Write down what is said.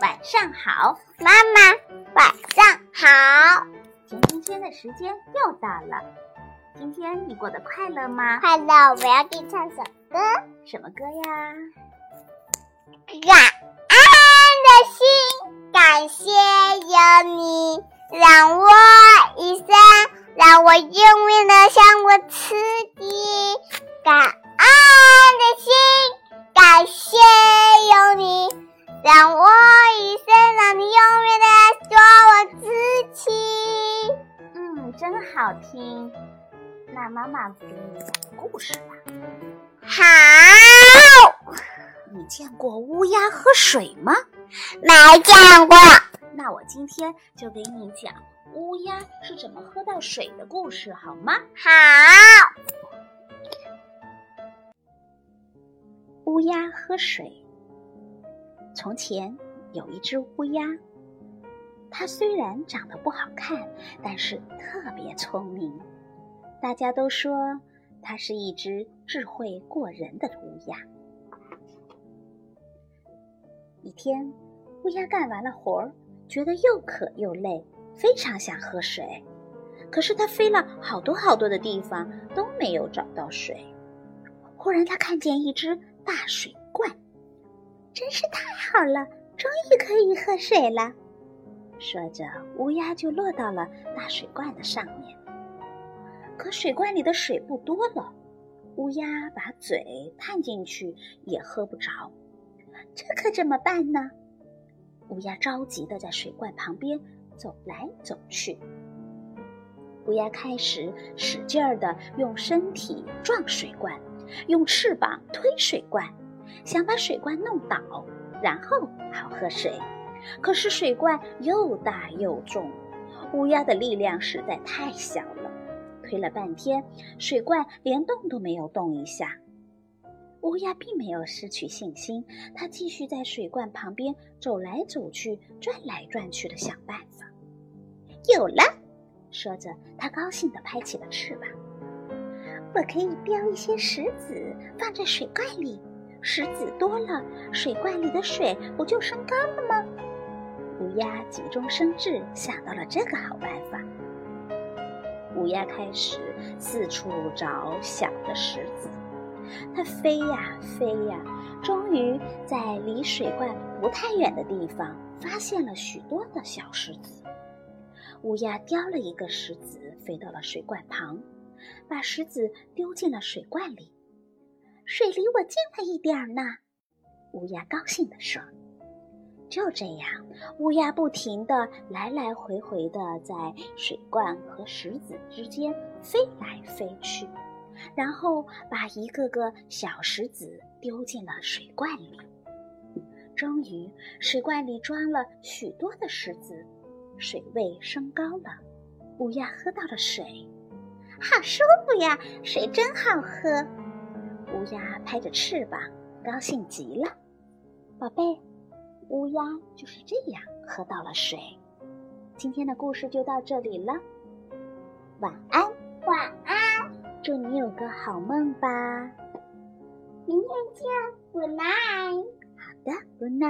晚上好，妈妈，晚上好。甜甜圈的时间又到了，今天你过得快乐吗？快乐，我要给你唱首歌。什么歌呀？感恩的心，感谢有你，让我真好听。那妈妈给你讲故事吧。好，你见过乌鸦喝水吗？没见过。那我今天就给你讲乌鸦是怎么喝到水的故事，好吗？好，乌鸦喝水。从前有一只乌鸦，它虽然长得不好看，但是特别聪明。大家都说它是一只智慧过人的乌鸦。一天，乌鸦干完了活儿，觉得又渴又累，非常想喝水。可是它飞了好多好多的地方，都没有找到水。忽然，它看见一只大水罐，真是太好了，终于可以喝水了。说着，乌鸦就落到了大水罐的上面。可水罐里的水不多了，乌鸦把嘴探进去也喝不着，这可怎么办呢？乌鸦着急地在水罐旁边走来走去。乌鸦开始使劲儿地用身体撞水罐，用翅膀推水罐，想把水罐弄倒，然后好喝水。可是水罐又大又重，乌鸦的力量实在太小了。推了半天，水罐连动都没有动一下。乌鸦并没有失去信心，它继续在水罐旁边走来走去、转来转去的想办法。有了，说着，它高兴地拍起了翅膀。我可以雕一些石子放在水罐里，石子多了，水罐里的水不就升高了吗？乌鸦急中生智，想到了这个好办法。乌鸦开始四处找小的石子，它飞呀飞呀，终于在离水罐不太远的地方发现了许多的小石子。乌鸦叼了一个石子，飞到了水罐旁，把石子丢进了水罐里。水离我近了一点儿呢，乌鸦高兴地说。就这样，乌鸦不停地来来回回地在水罐和石子之间飞来飞去，然后把一个个小石子丢进了水罐里。终于，水罐里装了许多的石子，水位升高了，乌鸦喝到了水，好舒服呀！水真好喝。乌鸦拍着翅膀，高兴极了。宝贝。乌鸦就是这样喝到了水。今天的故事就到这里了，晚安，晚安，祝你有个好梦吧。明天见，Good night。好的，Good night。